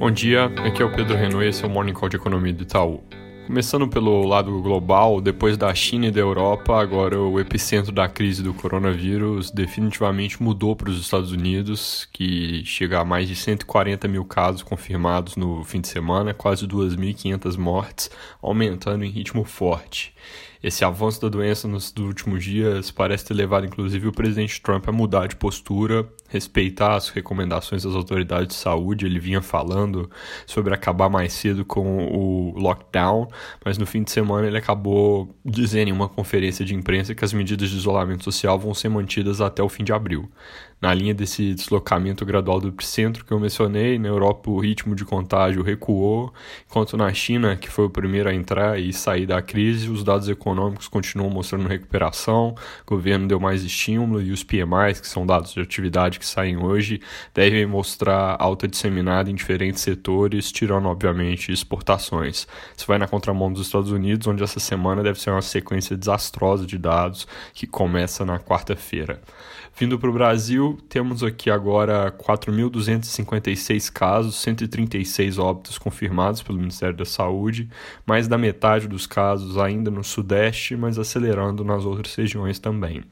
Bom dia, aqui é o Pedro Renault e esse é o Morning Call de Economia do Itaú. Começando pelo lado global, depois da China e da Europa, agora o epicentro da crise do coronavírus definitivamente mudou para os Estados Unidos, que chega a mais de 140 mil casos confirmados no fim de semana, quase 2.500 mortes, aumentando em ritmo forte. Esse avanço da doença nos últimos dias parece ter levado inclusive o presidente Trump a mudar de postura, respeitar as recomendações das autoridades de saúde. Ele vinha falando sobre acabar mais cedo com o lockdown, mas no fim de semana ele acabou dizendo em uma conferência de imprensa que as medidas de isolamento social vão ser mantidas até o fim de abril na linha desse deslocamento gradual do epicentro que eu mencionei, na Europa o ritmo de contágio recuou, enquanto na China, que foi o primeiro a entrar e sair da crise, os dados econômicos continuam mostrando recuperação, o governo deu mais estímulo e os PMIs, que são dados de atividade que saem hoje, devem mostrar alta disseminada em diferentes setores, tirando obviamente exportações. Isso vai na contramão dos Estados Unidos, onde essa semana deve ser uma sequência desastrosa de dados que começa na quarta-feira. Vindo para o Brasil, temos aqui agora 4.256 casos, 136 óbitos confirmados pelo Ministério da Saúde, mais da metade dos casos ainda no Sudeste, mas acelerando nas outras regiões também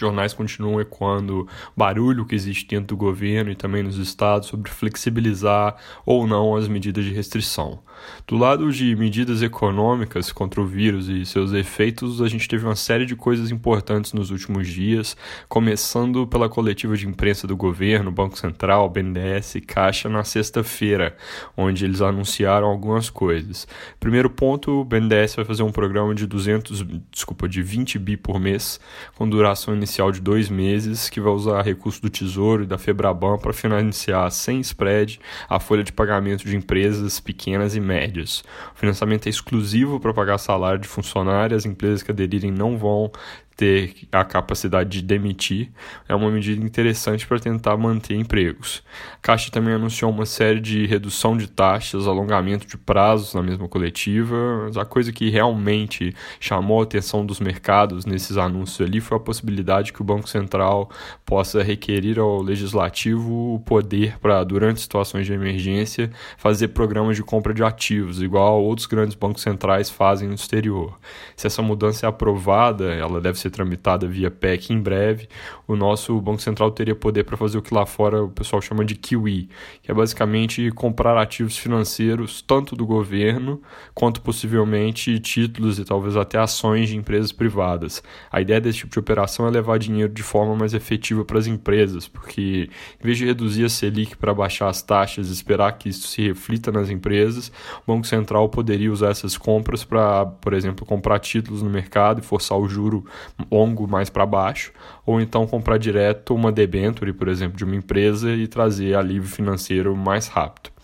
jornais continuam ecoando barulho que existe dentro do governo e também nos estados sobre flexibilizar ou não as medidas de restrição. Do lado de medidas econômicas contra o vírus e seus efeitos, a gente teve uma série de coisas importantes nos últimos dias, começando pela coletiva de imprensa do governo, Banco Central, BNDES e Caixa na sexta-feira, onde eles anunciaram algumas coisas. Primeiro ponto, o BNDES vai fazer um programa de 200, desculpa, de 20 bi por mês, com duração inicial de dois meses, que vai usar recurso do Tesouro e da Febraban para financiar sem spread a folha de pagamento de empresas pequenas e médias. O financiamento é exclusivo para pagar salário de funcionários, as empresas que aderirem não vão ter a capacidade de demitir é uma medida interessante para tentar manter empregos. A Caixa também anunciou uma série de redução de taxas, alongamento de prazos na mesma coletiva, a coisa que realmente chamou a atenção dos mercados nesses anúncios ali foi a possibilidade que o Banco Central possa requerir ao legislativo o poder para, durante situações de emergência, fazer programas de compra de ativos, igual outros grandes bancos centrais fazem no exterior. Se essa mudança é aprovada, ela deve ser ser tramitada via PEC em breve, o nosso Banco Central teria poder para fazer o que lá fora o pessoal chama de QE, que é basicamente comprar ativos financeiros tanto do governo quanto possivelmente títulos e talvez até ações de empresas privadas. A ideia desse tipo de operação é levar dinheiro de forma mais efetiva para as empresas, porque em vez de reduzir a Selic para baixar as taxas e esperar que isso se reflita nas empresas, o Banco Central poderia usar essas compras para, por exemplo, comprar títulos no mercado e forçar o juro longo mais para baixo, ou então comprar direto uma debenture, por exemplo, de uma empresa e trazer alívio financeiro mais rápido.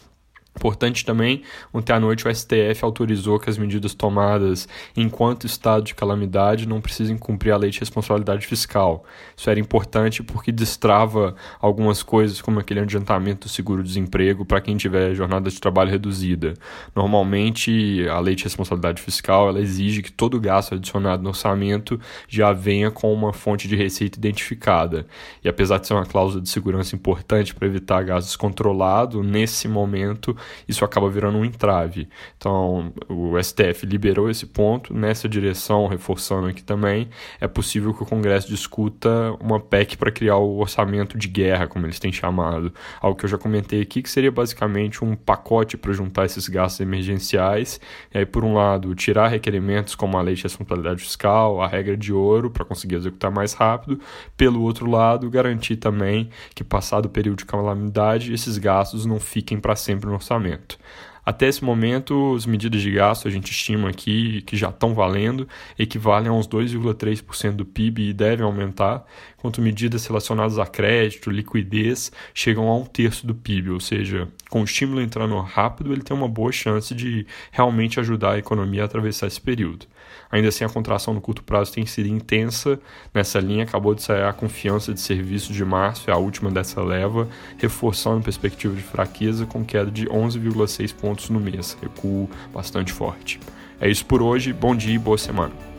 Importante também, ontem à noite o STF autorizou que as medidas tomadas enquanto estado de calamidade não precisem cumprir a lei de responsabilidade fiscal. Isso era importante porque destrava algumas coisas, como aquele adiantamento do seguro-desemprego para quem tiver jornada de trabalho reduzida. Normalmente, a lei de responsabilidade fiscal ela exige que todo gasto adicionado no orçamento já venha com uma fonte de receita identificada. E apesar de ser uma cláusula de segurança importante para evitar gasto descontrolado, nesse momento isso acaba virando um entrave. Então, o STF liberou esse ponto. Nessa direção, reforçando aqui também, é possível que o Congresso discuta uma PEC para criar o orçamento de guerra, como eles têm chamado, algo que eu já comentei aqui, que seria basicamente um pacote para juntar esses gastos emergenciais, e aí, por um lado, tirar requerimentos como a lei de responsabilidade fiscal, a regra de ouro, para conseguir executar mais rápido, pelo outro lado, garantir também que, passado o período de calamidade, esses gastos não fiquem para sempre no orçamento orçamento. Até esse momento, as medidas de gasto a gente estima aqui que já estão valendo, equivalem a uns 2,3% do PIB e devem aumentar, enquanto medidas relacionadas a crédito, liquidez, chegam a um terço do PIB, ou seja, com o estímulo entrando rápido, ele tem uma boa chance de realmente ajudar a economia a atravessar esse período. Ainda assim, a contração no curto prazo tem sido intensa. Nessa linha, acabou de sair a confiança de serviços de março, é a última dessa leva, reforçando a perspectiva de fraqueza com queda de 11,6 pontos no mês, recuo bastante forte. É isso por hoje, bom dia e boa semana.